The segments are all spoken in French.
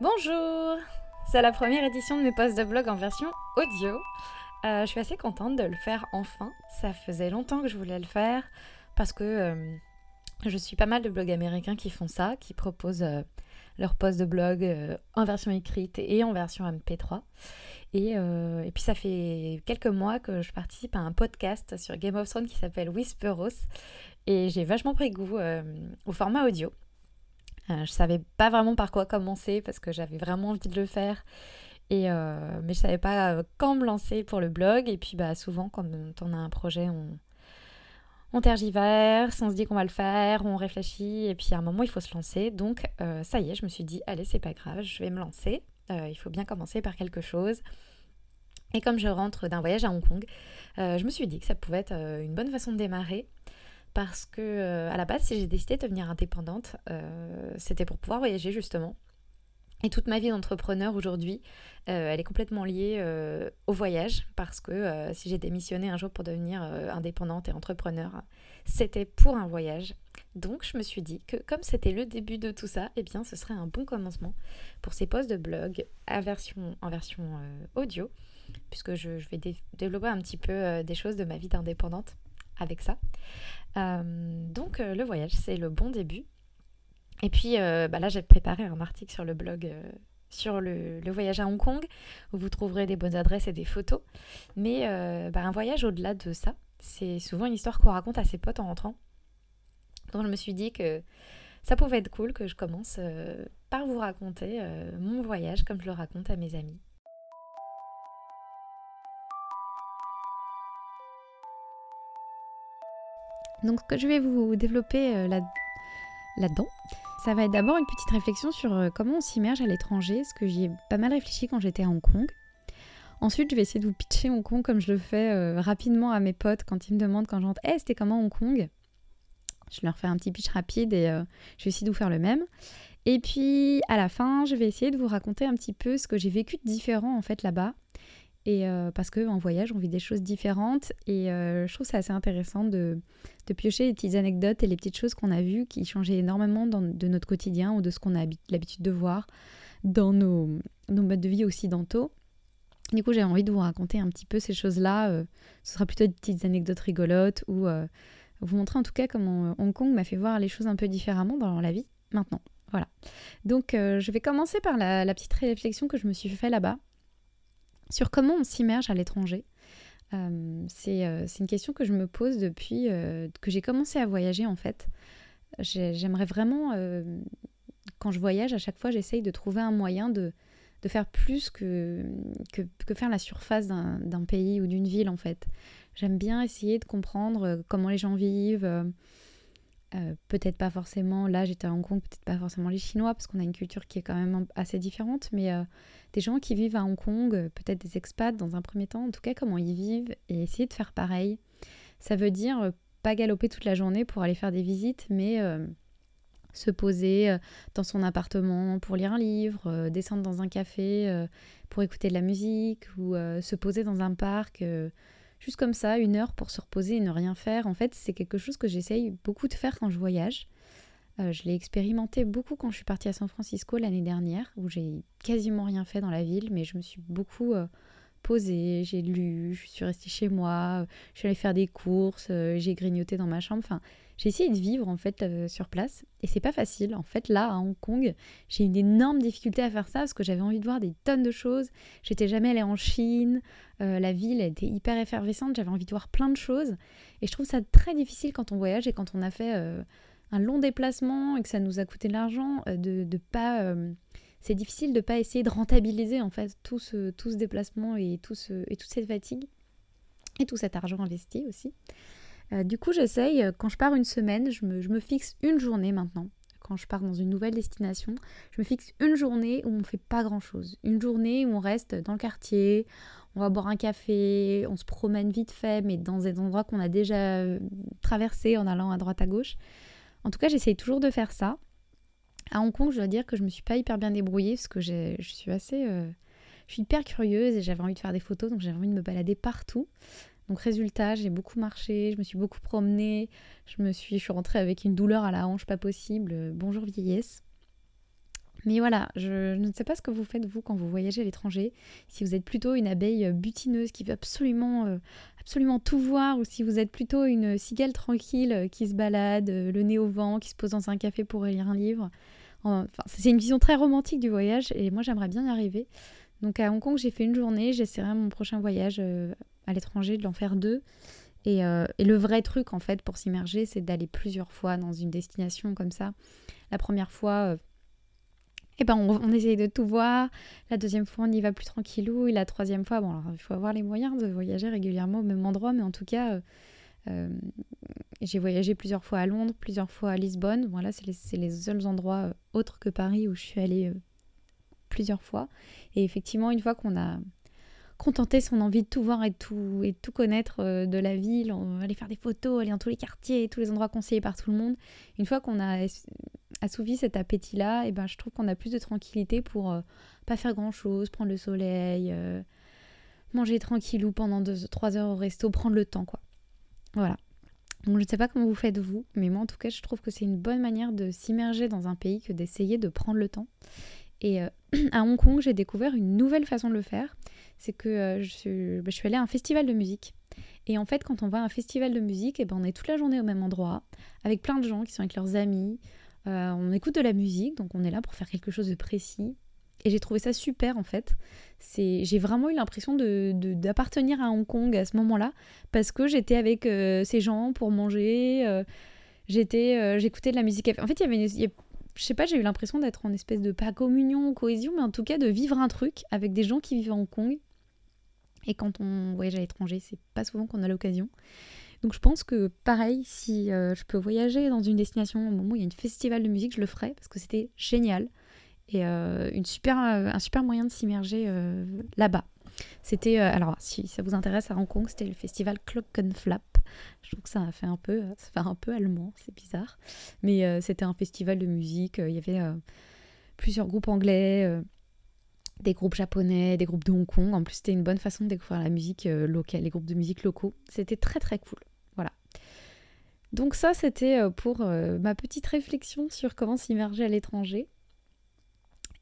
Bonjour C'est la première édition de mes posts de blog en version audio. Euh, je suis assez contente de le faire enfin. Ça faisait longtemps que je voulais le faire parce que euh, je suis pas mal de blogs américains qui font ça, qui proposent euh, leurs posts de blog en version écrite et en version MP3. Et, et, puis ça fait quelques mois que je participe à un podcast sur Game of Thrones qui s'appelle Whisperos. Et j'ai vachement pris goût au format audio. Euh, je savais pas vraiment par quoi commencer parce que j'avais vraiment envie de le faire. Et euh, mais je savais pas euh, quand me lancer pour le blog. Et puis bah, souvent, quand on a un projet, on, on tergiverse, on se dit qu'on va le faire, on réfléchit. Et puis à un moment, il faut se lancer. Donc ça y est, je me suis dit, allez, c'est pas grave, je vais me lancer. il faut bien commencer par quelque chose. Et comme je rentre d'un voyage à Hong Kong, je me suis dit que ça pouvait être une bonne façon de démarrer parce que euh, à la base, si j'ai décidé de devenir indépendante, euh, c'était pour pouvoir voyager justement. Et toute ma vie d'entrepreneur aujourd'hui, euh, elle est complètement liée au voyage parce que si j'ai démissionné un jour pour devenir indépendante et entrepreneur, c'était pour un voyage. Donc je me suis dit que comme c'était le début de tout ça, eh bien ce serait un bon commencement pour ces posts de blog en version, audio, puisque je vais développer un petit peu des choses de ma vie d'indépendante avec ça. Euh, donc euh, le voyage, c'est le bon début. Et puis euh, bah là, j'ai préparé un article sur le blog sur le, voyage à Hong Kong, où vous trouverez des bonnes adresses et des photos. Mais bah, un voyage au-delà de ça, c'est souvent une histoire qu'on raconte à ses potes en rentrant. Donc je me suis dit que ça pouvait être cool que je commence par vous raconter mon voyage comme je le raconte à mes amis. Donc ce que je vais vous développer euh, là, là-dedans, ça va être d'abord une petite réflexion sur euh, comment on s'immerge à l'étranger, ce que j'y ai pas mal réfléchi quand j'étais à Hong Kong. Ensuite, je vais essayer de vous pitcher Hong Kong comme je le fais euh, rapidement à mes potes quand ils me demandent quand j'entre hey, c'était comment Hong Kong? Je leur fais un petit pitch rapide et je vais essayer de vous faire le même. Et puis à la fin, je vais essayer de vous raconter un petit peu ce que j'ai vécu de différent en fait là-bas et euh, parce qu'en voyage, on vit des choses différentes. Et euh, je trouve ça assez intéressant de, piocher les petites anecdotes et les petites choses qu'on a vues qui changeaient énormément dans, de notre quotidien ou de ce qu'on a l'habitude de voir dans nos, nos, modes de vie occidentaux. Du coup, j'ai envie de vous raconter un petit peu ces choses-là. Euh, ce sera plutôt des petites anecdotes rigolotes ou vous montrer en tout cas comment Hong Kong m'a fait voir les choses un peu différemment dans la vie maintenant. Voilà. Donc, je vais commencer par la, la petite réflexion que je me suis fait là-bas sur comment on s'immerge à l'étranger. Euh, euh, c'est une question que je me pose depuis euh, que j'ai commencé à voyager en fait. J'aimerais vraiment, quand je voyage, à chaque fois j'essaye de trouver un moyen de, de faire plus que, que, que, faire la surface d'un pays ou d'une ville en fait. J'aime bien essayer de comprendre comment les gens vivent. Peut-être pas forcément, là j'étais à Hong Kong, peut-être pas forcément les Chinois, parce qu'on a une culture qui est quand même assez différente, mais des gens qui vivent à Hong Kong, euh, peut-être des expats dans un premier temps, en tout cas comment ils vivent et essayer de faire pareil. Ça veut dire euh, pas galoper toute la journée pour aller faire des visites, mais euh, se poser dans son appartement pour lire un livre, descendre dans un café pour écouter de la musique ou se poser dans un parc juste comme ça, une heure pour se reposer et ne rien faire. En fait, c'est quelque chose que j'essaye beaucoup de faire quand je voyage. Euh, je l'ai expérimenté beaucoup quand je suis partie à San Francisco l'année dernière, où j'ai quasiment rien fait dans la ville, mais je me suis beaucoup euh, posée, j'ai lu, je suis restée chez moi, je suis allée faire des courses, euh, j'ai grignoté dans ma chambre. Enfin, j'ai essayé de vivre en fait sur place, et c'est pas facile. En fait, là à Hong Kong, j'ai une énorme difficulté à faire ça parce que j'avais envie de voir des tonnes de choses. J'étais jamais allée en Chine, la ville était hyper effervescente, j'avais envie de voir plein de choses, et je trouve ça très difficile quand on voyage et quand on a fait un long déplacement et que ça nous a coûté de l'argent, euh, de, de pas. Euh, c'est difficile de pas essayer de rentabiliser en fait tout ce, tout ce déplacement et, tout ce, et toute cette fatigue et tout cet argent investi aussi. Euh, du coup, j'essaye, quand je pars une semaine, je me, fixe une journée maintenant. Quand je pars dans une nouvelle destination, je me fixe une journée où on ne fait pas grand-chose. Une journée où on reste dans le quartier, on va boire un café, on se promène vite fait, mais dans des endroits qu'on a déjà traversés en allant à droite à gauche. En tout cas, j'essaye toujours de faire ça. À Hong Kong, je dois dire que je me suis pas hyper bien débrouillée parce que je suis assez. Euh, je suis hyper curieuse et j'avais envie de faire des photos, donc j'avais envie de me balader partout. Donc résultat, j'ai beaucoup marché, je me suis beaucoup promenée, je me suis, je rentrée avec une douleur à la hanche pas possible. Bonjour vieillesse. Mais voilà, je, ne sais pas ce que vous faites vous quand vous voyagez à l'étranger. Si vous êtes plutôt une abeille butineuse qui veut absolument, euh, absolument tout voir, ou si vous êtes plutôt une cigale tranquille euh, qui se balade, euh, le nez au vent, qui se pose dans un café pour lire un livre. Enfin, c'est une vision très romantique du voyage et moi j'aimerais bien y arriver. Donc à Hong Kong, j'ai fait une journée. J'essaierai mon prochain voyage à l'étranger de l'en faire deux. Et, et, le vrai truc en fait pour s'immerger, c'est d'aller plusieurs fois dans une destination comme ça. La première fois et eh ben on, essaye de tout voir. La deuxième fois, on y va plus tranquillou. Et la troisième fois, bon, alors, il faut avoir les moyens de voyager régulièrement au même endroit, mais en tout cas, euh, euh, j'ai voyagé plusieurs fois à Londres, plusieurs fois à Lisbonne. Voilà, c'est les, les, seuls endroits euh, autres que Paris où je suis allée plusieurs fois. Et effectivement, une fois qu'on a contenté son envie de tout voir et tout, et tout connaître de la ville, aller faire des photos, aller dans tous les quartiers, tous les endroits conseillés par tout le monde. Une fois qu'on a assouvi cet appétit-là, et ben je trouve qu'on a plus de tranquillité pour euh, pas faire grand-chose, prendre le soleil, euh, manger tranquillou pendant 2-3 heures au resto, prendre le temps quoi. Voilà. Donc je ne sais pas comment vous faites vous, mais moi en tout cas je trouve que c'est une bonne manière de s'immerger dans un pays que d'essayer de prendre le temps. Et euh, à Hong Kong, j'ai découvert une nouvelle façon de le faire. C'est que je, suis, bah, je suis allée à un festival de musique. Et en fait, quand on va à un festival de musique, et eh ben, on est toute la journée au même endroit, avec plein de gens qui sont avec leurs amis. Euh, on écoute de la musique, donc on est là pour faire quelque chose de précis. Et j'ai trouvé ça super en fait. J'ai vraiment eu l'impression de, d'appartenir à Hong Kong à ce moment-là parce que j'étais avec euh, ces gens pour manger. Euh, j'étais, j'écoutais de la musique. En fait, il y avait, je sais pas, j'ai eu l'impression d'être en espèce de pas communion, cohésion, mais en tout cas de vivre un truc avec des gens qui vivent à Hong Kong. Et quand on voyage à l'étranger, c'est pas souvent qu'on a l'occasion. Donc je pense que pareil, si euh, je peux voyager dans une destination au moment où il y a un festival de musique, je le ferai parce que c'était génial et euh, une euh, un super moyen de s'immerger là-bas. C'était, alors si ça vous intéresse à Hong Kong, c'était le festival Flap. Je trouve que ça a fait un peu, ça fait un peu allemand, c'est bizarre. Mais c'était un festival de musique, il y avait plusieurs groupes anglais, des groupes japonais, des groupes de Hong Kong. En plus, c'était une bonne façon de découvrir la musique locale, les groupes de musique locaux. C'était très très cool. Donc ça, c'était euh, pour euh, ma petite réflexion sur comment s'immerger à l'étranger.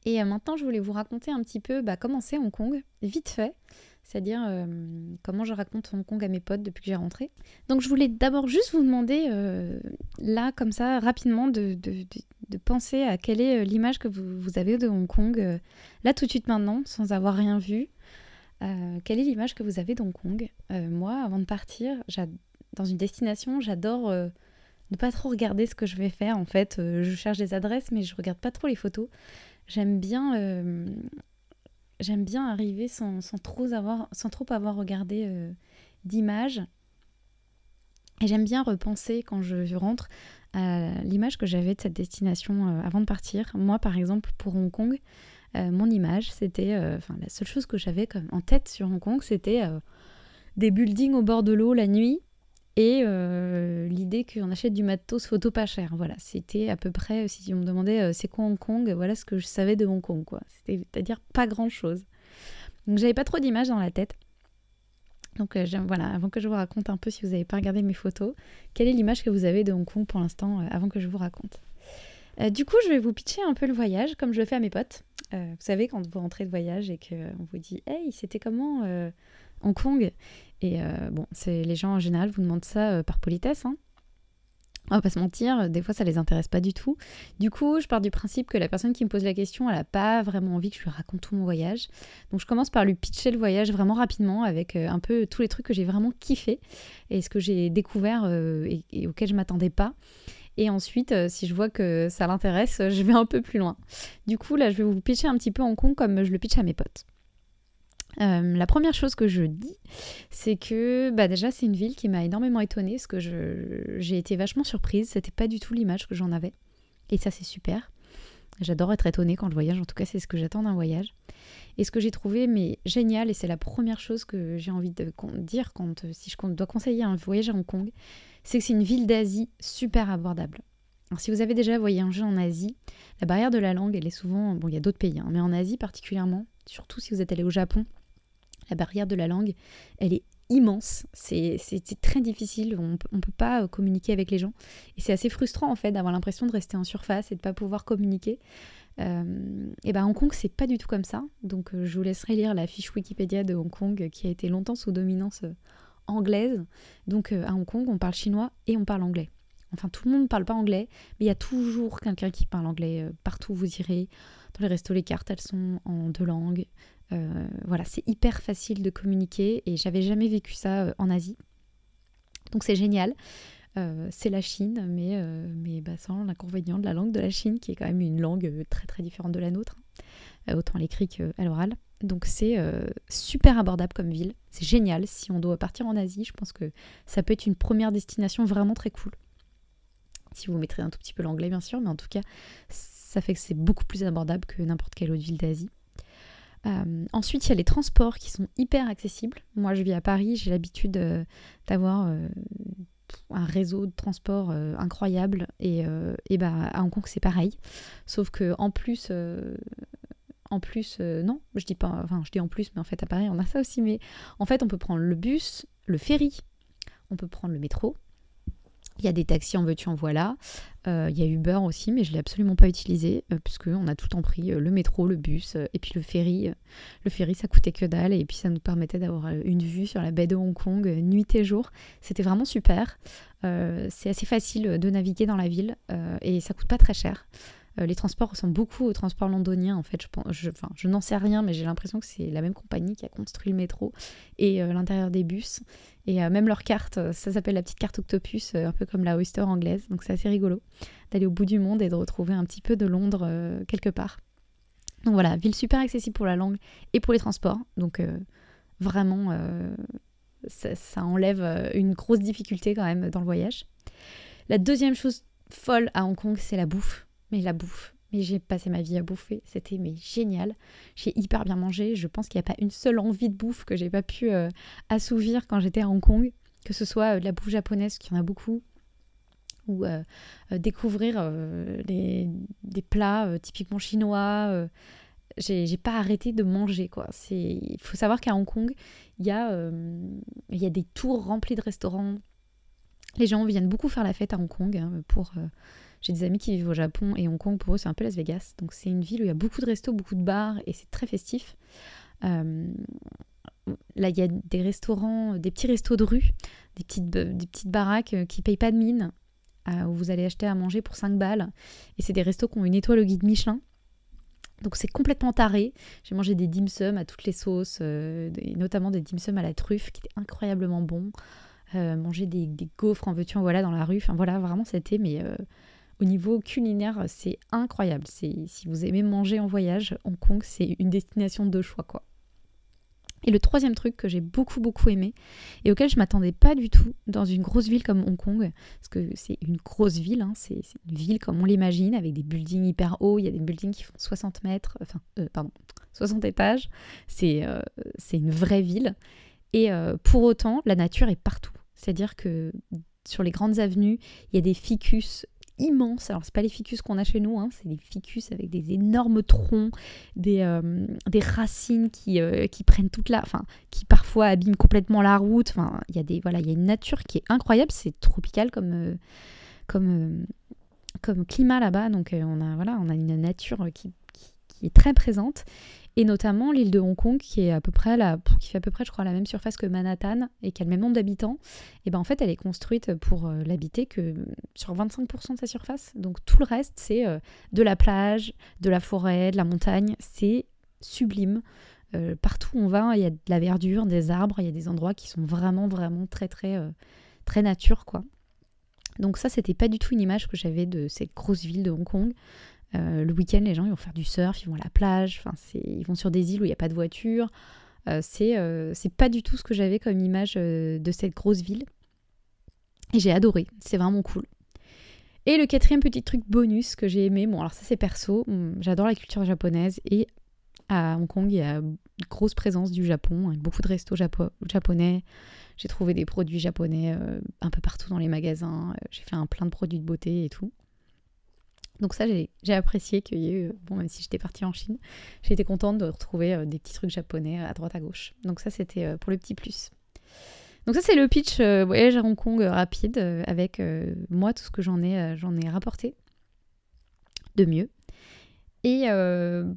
Et euh, maintenant, je voulais vous raconter un petit peu bah, comment c'est Hong Kong, vite fait, c'est-à-dire comment je raconte Hong Kong à mes potes depuis que j'ai rentré. Donc je voulais d'abord juste vous demander, là, comme ça, rapidement, de, penser à quelle est l'image que vous, avez de Hong Kong, là, tout de suite maintenant, sans avoir rien vu. quelle est l'image que vous avez de Hong Kong Moi, avant de partir, dans une destination, j'adore euh, ne pas trop regarder ce que je vais faire. En fait, euh, je cherche des adresses, mais je regarde pas trop les photos. J'aime bien, euh, j'aime bien arriver sans, trop avoir, regardé d'images. Et j'aime bien repenser quand je, rentre à l'image que j'avais de cette destination avant de partir. Moi, par exemple, pour Hong Kong, mon image, c'était, la seule chose que j'avais en tête sur Hong Kong, c'était des buildings au bord de l'eau la nuit et euh, l'idée qu'on achète du matos photo pas cher. Voilà, c'était à peu près, si on me demandait euh, c'est quoi Hong Kong, voilà ce que je savais de Hong Kong, quoi. C'est-à-dire pas grand-chose. Donc j'avais pas trop d'images dans la tête. Donc euh, voilà, avant que je vous raconte un peu, si vous n'avez pas regardé mes photos, quelle est l'image que vous avez de Hong Kong pour l'instant, avant que je vous raconte? Du coup, je vais vous pitcher un peu le voyage, comme je le fais à mes potes. vous savez, quand vous rentrez de voyage et qu'on vous dit « Hey, c'était comment Hong Kong ?» Et euh, bon, c'est les gens en général vous demandent ça euh, par politesse. Hein. On va pas se mentir, des fois ça les intéresse pas du tout. Du coup, je pars du principe que la personne qui me pose la question, elle a pas vraiment envie que je lui raconte tout mon voyage. Donc je commence par lui pitcher le voyage vraiment rapidement avec euh, un peu tous les trucs que j'ai vraiment kiffé et ce que j'ai découvert et, et, auquel je m'attendais pas. Et ensuite, si je vois que ça l'intéresse, je vais un peu plus loin. Du coup, là, je vais vous pitcher un petit peu en con comme je le pitch à mes potes. Euh, la première chose que je dis, c'est que bah déjà c'est une ville qui m'a énormément étonnée parce que j'ai été vachement surprise. C'était pas du tout l'image que j'en avais. Et ça c'est super. J'adore être étonnée quand je voyage. En tout cas c'est ce que j'attends d'un voyage. Et ce que j'ai trouvé mais génial et c'est la première chose que j'ai envie de dire quand si je dois conseiller un voyage à Hong Kong, c'est que c'est une ville d'Asie super abordable. Alors, si vous avez déjà voyagé en Asie, la barrière de la langue, elle est souvent, bon, il y a d'autres pays, hein, mais en Asie particulièrement, surtout si vous êtes allé au Japon, la barrière de la langue, elle est immense. C'est très difficile. On ne peut pas euh, communiquer avec les gens. Et c'est assez frustrant en fait d'avoir l'impression de rester en surface et de ne pas pouvoir communiquer. et ben Hong Kong, c'est pas du tout comme ça. Donc je vous laisserai lire la fiche Wikipédia de Hong Kong qui a été longtemps sous dominance anglaise. Donc à Hong Kong, on parle chinois et on parle anglais. Enfin, tout le monde ne parle pas anglais, mais il y a toujours quelqu'un qui parle anglais. partout où vous irez, dans les restos, les cartes, elles sont en deux langues. Voilà, c'est hyper facile de communiquer et j'avais jamais vécu ça en Asie. Donc c'est génial. Euh, c'est la Chine, mais, euh, bah, sans l'inconvénient de la langue de la Chine, qui est quand même une langue euh, très très différente de la nôtre, autant à l'écrit qu'à l'oral. Donc c'est super abordable comme ville. C'est génial. Si on doit partir en Asie, je pense que ça peut être une première destination vraiment très cool. Si vous mettrez un tout petit peu l'anglais, bien sûr, mais en tout cas, ça fait que c'est beaucoup plus abordable que n'importe quelle autre ville d'Asie. Ensuite, il y a les transports qui sont hyper accessibles. Moi, je vis à Paris, j'ai l'habitude d'avoir un réseau de transport euh, incroyable et, euh, et, bah à Hong Kong c'est pareil sauf que en plus euh, en plus non je dis pas enfin je dis en plus mais en fait à Paris on a ça aussi mais en fait on peut prendre le bus le ferry on peut prendre le métro il y a des taxis en veux-tu en voilà. Euh, il y a Uber aussi, mais je ne l'ai absolument pas utilisé, euh, puisqu'on a tout en pris, euh, le métro, le bus, et puis le ferry. le ferry, ça coûtait que dalle, et puis ça nous permettait d'avoir une vue sur la baie de Hong Kong, nuit et jour. C'était vraiment super. c'est assez facile de naviguer dans la ville, et ça coûte pas très cher. Euh, les transports ressemblent beaucoup aux transports londoniens, en fait. Je, je, n'en sais rien, mais j'ai l'impression que c'est la même compagnie qui a construit le métro et euh, l'intérieur des bus. Et euh, même leur carte, ça s'appelle la petite carte Octopus, un peu comme la Oyster anglaise. Donc c'est assez rigolo d'aller au bout du monde et de retrouver un petit peu de Londres quelque part. Donc voilà, ville super accessible pour la langue et pour les transports. Donc vraiment, ça, enlève une grosse difficulté quand même dans le voyage. La deuxième chose folle à Hong Kong, c'est la bouffe mais la bouffe. Mais j'ai passé ma vie à bouffer, c'était mais génial. J'ai hyper bien mangé. Je pense qu'il n'y a pas une seule envie de bouffe que j'ai pas pu euh, assouvir quand j'étais à Hong Kong, que ce soit euh, de la bouffe japonaise, qu'il y en a beaucoup, ou euh, découvrir des plats typiquement chinois. j'ai pas arrêté de manger quoi. Il faut savoir qu'à Hong Kong, il y, a, des tours remplis de restaurants. Les gens viennent beaucoup faire la fête à Hong Kong hein, pour j'ai des amis qui vivent au Japon et Hong Kong, pour eux, c'est un peu Las Vegas. Donc c'est une ville où il y a beaucoup de restos, beaucoup de bars et c'est très festif. Euh, là, il y a des restaurants, des petits restos de rue, des petites, baraques euh, qui payent pas de mine, euh, où vous allez acheter à manger pour 5 balles. Et c'est des restos qui ont une étoile au guide Michelin. Donc c'est complètement taré. J'ai mangé des dim sum à toutes les sauces, et notamment des dim sum à la truffe qui étaient incroyablement bons. manger des, des, gaufres en veux-tu en voilà dans la rue. Enfin voilà, vraiment c'était mais au niveau culinaire, c'est incroyable. si vous aimez manger en voyage, Hong Kong, c'est une destination de choix, quoi. Et le troisième truc que j'ai beaucoup beaucoup aimé et auquel je m'attendais pas du tout dans une grosse ville comme Hong Kong, parce que c'est une grosse ville, hein, c'est une ville comme on l'imagine, avec des buildings hyper hauts, il y a des buildings qui font 60 mètres, enfin, euh, pardon, 60 étages, euh, c'est une vraie ville. Et euh, pour autant, la nature est partout. C'est-à-dire que sur les grandes avenues, il y a des ficus immenses. Alors, c'est pas les ficus qu'on a chez nous, hein, c'est des ficus avec des énormes troncs, des, euh, des racines qui, euh, qui prennent toute la. Enfin, qui parfois abîment complètement la route. Enfin, il y a des. Voilà, il y a une nature qui est incroyable. C'est tropical comme. Euh, comme comme climat là-bas, donc on a voilà, on a une nature qui, très présente et notamment l'île de Hong Kong qui est à peu près la, fait à peu près je crois la même surface que Manhattan et qui a le même nombre d'habitants et ben en fait elle est construite pour euh, l'habiter que sur 25% de sa surface. Donc tout le reste c'est euh, de la plage de la forêt de la montagne c'est sublime. Euh, partout où on va il y a de la verdure des arbres il y a des endroits qui sont vraiment vraiment très très très nature quoi. Donc ça, c'était pas du tout une image que j'avais de cette grosse ville de Hong Kong. Euh, le week-end, les gens vont faire du surf, ils vont à la plage, ils vont sur des îles où il n'y a pas de voiture. Euh, euh, c'est pas du tout ce que j'avais comme image de cette grosse ville. Et j'ai adoré, c'est vraiment cool. Et le quatrième petit truc bonus que j'ai aimé, bon alors ça c'est perso, hum, j'adore la culture japonaise et à Hong Kong il y a une grosse présence du Japon, hein, beaucoup de restos japonais. J'ai trouvé des produits japonais un peu partout dans les magasins, j'ai fait un plein de produits de beauté et tout. Donc ça, j'ai apprécié qu'il y ait eu, bon, même si j'étais partie en Chine, j'ai été contente de retrouver euh, des petits trucs japonais à droite à gauche. Donc ça, c'était euh, pour le petit plus. Donc ça, c'est le pitch euh, voyage à Hong Kong rapide, avec moi, tout ce que j'en ai, j'en ai rapporté de mieux. Et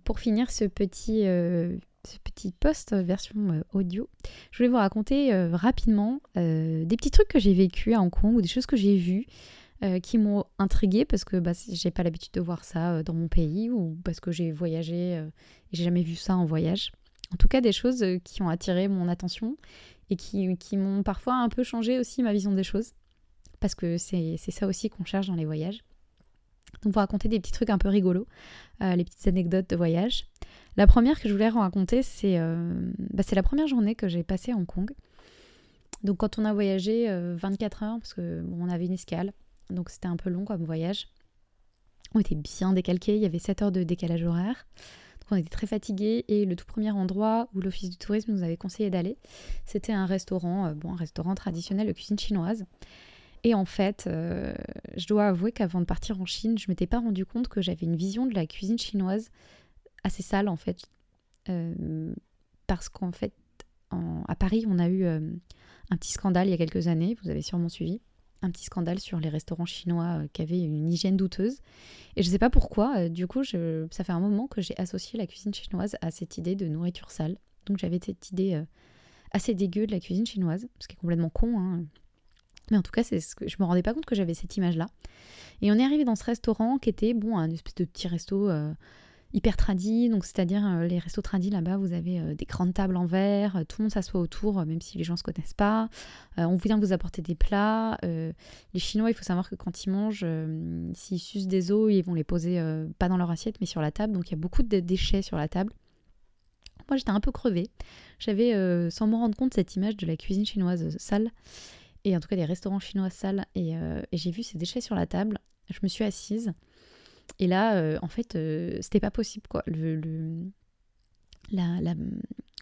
pour finir ce petit, ce petit post version audio, je voulais vous raconter rapidement des petits trucs que j'ai vécu à Hong Kong ou des choses que j'ai vues qui m'ont intriguée parce que bah, j'ai pas l'habitude de voir ça dans mon pays ou parce que j'ai voyagé et j'ai jamais vu ça en voyage. En tout cas, des choses qui ont attiré mon attention et qui, m'ont parfois un peu changé aussi ma vision des choses. Parce que c'est ça aussi qu'on cherche dans les voyages. Donc, pour raconter des petits trucs un peu rigolos, euh, les petites anecdotes de voyage. La première que je voulais raconter, c'est euh, bah, la première journée que j'ai passée à Hong Kong. Donc, quand on a voyagé 24 euh, heures, parce qu'on avait une escale, donc c'était un peu long comme voyage. On était bien décalqués, il y avait 7 heures de décalage horaire on était très fatigués et le tout premier endroit où l'Office du tourisme nous avait conseillé d'aller, c'était un restaurant, euh, bon, un restaurant traditionnel de cuisine chinoise. Et en fait, euh, je dois avouer qu'avant de partir en Chine, je m'étais pas rendu compte que j'avais une vision de la cuisine chinoise assez sale en fait. Euh, parce qu'en fait, à Paris, on a eu un petit scandale il y a quelques années, vous avez sûrement suivi un petit scandale sur les restaurants chinois euh, qui avaient une hygiène douteuse. Et je ne sais pas pourquoi, euh, du coup, ça fait un moment que j'ai associé la cuisine chinoise à cette idée de nourriture sale. Donc j'avais cette idée euh, assez dégueu de la cuisine chinoise, ce qui est complètement con. Hein. Mais en tout cas, c'est ce que je me rendais pas compte que j'avais cette image-là. Et on est arrivé dans ce restaurant qui était bon, un espèce de petit resto hyper tradis, donc c'est-à-dire euh, les restos tradis là-bas, vous avez euh, des grandes tables en verre, euh, tout le monde s'assoit autour, même si les gens ne se connaissent pas. on vient vous apporter des plats. les Chinois, il faut savoir que quand ils mangent, s'ils sucent des os, ils vont les poser pas dans leur assiette, mais sur la table. Donc il y a beaucoup de déchets sur la table. Moi, j'étais un peu crevée. J'avais, sans me rendre compte, cette image de la cuisine chinoise sale, et en tout cas des restaurants chinois sales, et j'ai vu ces déchets sur la table. Je me suis assise. Et là, euh, en fait, euh, c'était pas possible, quoi. Le,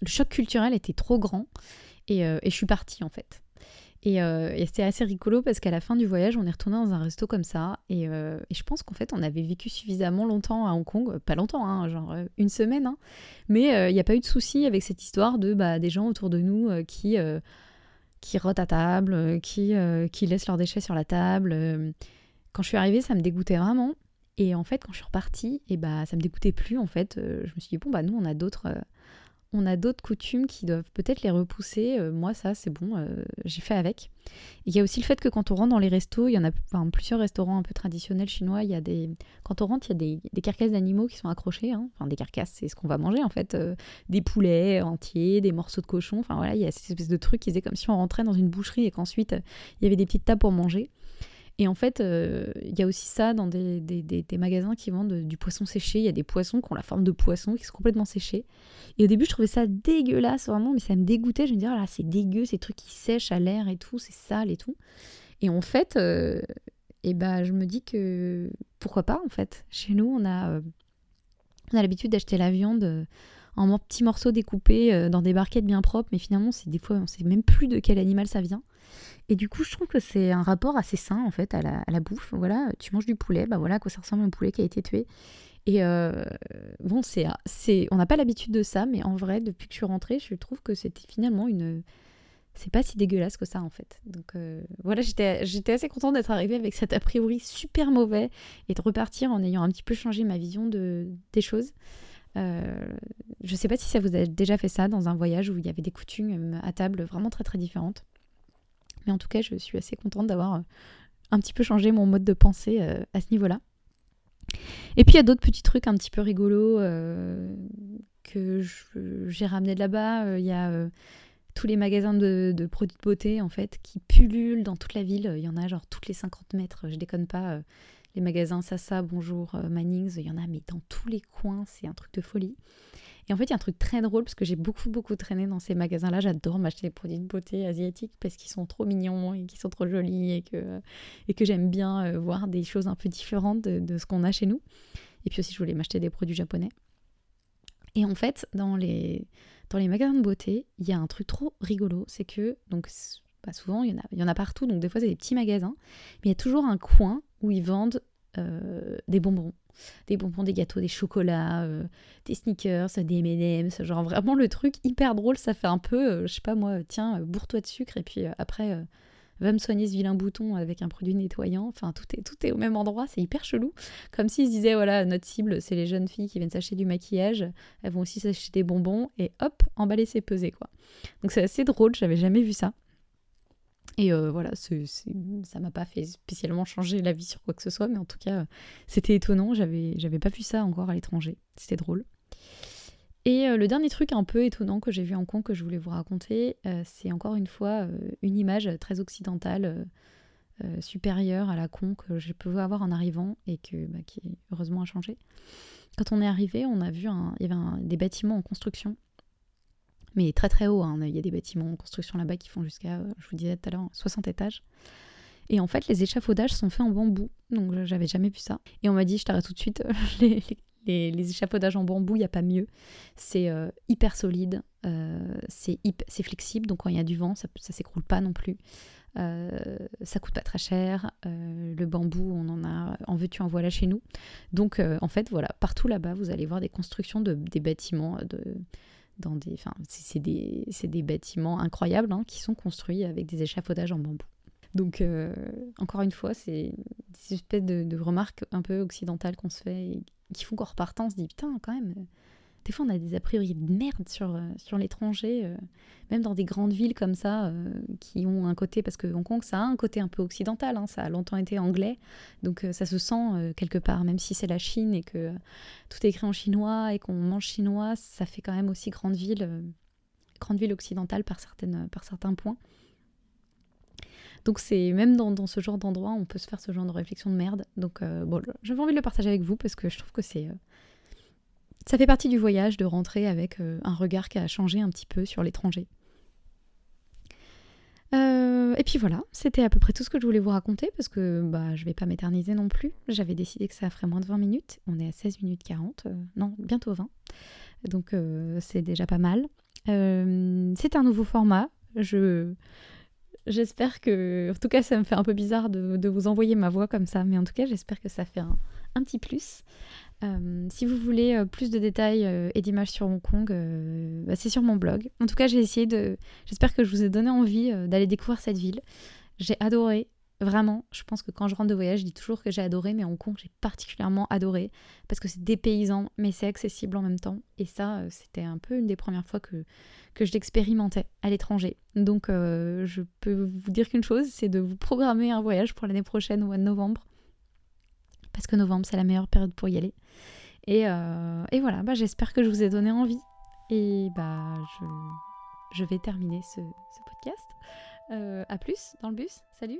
choc culturel était trop grand et, euh, je suis partie, en fait. Et, et c'était assez rigolo parce qu'à la fin du voyage, on est retourné dans un resto comme ça. Et, et je pense qu'en fait, on avait vécu suffisamment longtemps à Hong Kong, pas longtemps, hein, genre une semaine, hein, mais il n'y a pas eu de souci avec cette histoire de bah, des gens autour de nous qui, qui rotent à table, qui, qui laissent leurs déchets sur la table. Quand je suis arrivée, ça me dégoûtait vraiment. Et en fait, quand je suis repartie, et bah, ça me dégoûtait plus. En fait, euh, je me suis dit bon bah nous on a d'autres, euh, on a d'autres coutumes qui doivent peut-être les repousser. Euh, moi ça c'est bon, j'ai fait avec. Il y a aussi le fait que quand on rentre dans les restos, il y en a plusieurs restaurants un peu traditionnels chinois. Il y a des, quand on rentre, il y a des, des carcasses d'animaux qui sont accrochées. Hein. Enfin des carcasses, c'est ce qu'on va manger en fait, des poulets entiers, des morceaux de cochon. Enfin voilà, il y a cette espèce de truc qui faisait comme si on rentrait dans une boucherie et qu'ensuite il y avait des petites tables pour manger. Et en fait, euh, il y a aussi ça dans des, des, des, magasins qui vendent du poisson séché. Il y a des poissons qui ont la forme de poisson, qui sont complètement séchés. Et au début, je trouvais ça dégueulasse, vraiment, mais ça me dégoûtait. Je me disais, là, c'est dégueu, ces trucs qui sèchent à l'air et tout, c'est sale et tout. Et en fait, euh, et ben, je me dis que pourquoi pas, en fait. Chez nous, on a, euh, a l'habitude d'acheter la viande en petits morceaux découpés dans des barquettes bien propres, mais finalement, c'est des fois, on sait même plus de quel animal ça vient. Et du coup, je trouve que c'est un rapport assez sain en fait à la, bouffe. Voilà, tu manges du poulet, bah voilà, quoi ça ressemble à un poulet qui a été tué. Et euh, bon, c'est, c'est, on n'a pas l'habitude de ça, mais en vrai, depuis que je suis rentrée, je trouve que c'était finalement une, c'est pas si dégueulasse que ça en fait. Donc euh, voilà, j'étais, j'étais assez contente d'être arrivée avec cet a priori super mauvais et de repartir en ayant un petit peu changé ma vision de, des choses. Euh, je sais pas si ça vous a déjà fait ça dans un voyage où il y avait des coutumes à table vraiment très très différentes. Mais en tout cas, je suis assez contente d'avoir euh, un petit peu changé mon mode de pensée euh, à ce niveau-là. Et puis il y a d'autres petits trucs un petit peu rigolos euh, que j'ai ramené de là-bas. Il y a tous les magasins de, produits de beauté en fait qui pullulent dans toute la ville. Il y en a genre toutes les 50 mètres, je déconne pas. les magasins Sasa, Bonjour, Mannings, il y en a mais dans tous les coins, c'est un truc de folie. Et en fait, il y a un truc très drôle parce que j'ai beaucoup, beaucoup traîné dans ces magasins-là. J'adore m'acheter des produits de beauté asiatiques parce qu'ils sont trop mignons et qu'ils sont trop jolis et que, j'aime bien euh, voir des choses un peu différentes de, ce qu'on a chez nous. Et puis aussi, je voulais m'acheter des produits japonais. Et en fait, dans les, magasins de beauté, il y a un truc trop rigolo. C'est que, donc, pas souvent, il y, en a, il y en a partout. Donc, des fois, c'est des petits magasins. Mais il y a toujours un coin où ils vendent euh, des bonbons des bonbons, des gâteaux, des chocolats, euh, des sneakers, des M&M's, genre vraiment le truc hyper drôle, ça fait un peu, euh, je sais pas moi, tiens, bourre-toi de sucre et puis après va me soigner ce vilain bouton avec un produit nettoyant. Enfin, tout est, tout est au même endroit, c'est hyper chelou. Comme s'ils se disaient, voilà, notre cible, c'est les jeunes filles qui viennent s'acheter du maquillage, elles vont aussi s'acheter des bonbons, et hop, emballer, c'est pesé, quoi. Donc c'est assez drôle, j'avais jamais vu ça. Et euh, voilà, c'est, ça m'a pas fait spécialement changer la vie sur quoi que ce soit, mais en tout cas, c'était étonnant. J'avais, j'avais pas vu ça encore à l'étranger. C'était drôle. Et euh, le dernier truc un peu étonnant que j'ai vu en Kong que je voulais vous raconter, euh, c'est encore une fois une image très occidentale, supérieure à la con que j'ai pu avoir en arrivant et que, bah, qui heureusement a changé. Quand on est arrivé, on a vu un, il y avait des bâtiments en construction mais très très haut. Hein. Il y a des bâtiments en construction là-bas qui font jusqu'à, euh, je vous disais tout à l'heure, 60 étages. Et en fait, les échafaudages sont faits en bambou. Donc, j'avais jamais vu ça. Et on m'a dit, je t'arrête tout de suite, les, les, échafaudages en bambou, il n'y a pas mieux. C'est euh, hyper solide, euh, c'est flexible. Donc, quand il y a du vent, ça ne s'écroule pas non plus. ça coûte pas très cher. le bambou, on en a en veux-tu en voilà chez nous. Donc, en fait, voilà, partout là-bas, vous allez voir des constructions de, des bâtiments de dans des, enfin, c'est des, des, bâtiments incroyables hein, qui sont construits avec des échafaudages en bambou. Donc, euh, encore une fois, c'est des espèces de, remarques un peu occidentales qu'on se fait et qui font qu'en repartant, on se dit putain, quand même, des fois on a des a priori de merde sur, euh, sur l'étranger, euh, même dans des grandes villes comme ça, euh, qui ont un côté, parce que Hong Kong ça a un côté un peu occidental, hein, ça a longtemps été anglais, donc ça se sent quelque part, même si c'est la Chine et que tout est écrit en chinois et qu'on mange chinois, ça fait quand même aussi grande ville, grande ville occidentale par, certaines, par certains points. Donc c'est même dans, dans, ce genre d'endroit, on peut se faire ce genre de réflexion de merde. Donc bon, j'avais envie de le partager avec vous parce que je trouve que c'est ça fait partie du voyage de rentrer avec euh, un regard qui a changé un petit peu sur l'étranger. Euh, et puis voilà, c'était à peu près tout ce que je voulais vous raconter parce que bah, je vais pas m'éterniser non plus. J'avais décidé que ça ferait moins de 20 minutes. On est à 16 minutes 40, euh, non, bientôt 20. Donc c'est déjà pas mal. c'est un nouveau format. Je, j'espère que. En tout cas, ça me fait un peu bizarre de, de, vous envoyer ma voix comme ça, mais en tout cas, j'espère que ça fait un, un petit plus. Euh, si vous voulez euh, plus de détails euh, et d'images sur Hong Kong, bah, c'est sur mon blog. En tout cas, j'ai essayé de. J'espère que je vous ai donné envie d'aller découvrir cette ville. J'ai adoré. Vraiment, je pense que quand je rentre de voyage, je dis toujours que j'ai adoré, mais Hong Kong, j'ai particulièrement adoré parce que c'est dépaysant, mais c'est accessible en même temps. Et ça, c'était un peu une des premières fois que, que je l'expérimentais à l'étranger. Donc, je peux vous dire qu'une chose, c'est de vous programmer un voyage pour l'année prochaine au mois de novembre parce que novembre, c'est la meilleure période pour y aller. Et, euh, voilà, bah, j'espère que je vous ai donné envie. Et bah, je, vais terminer ce, ce podcast. Euh, à plus dans le bus. Salut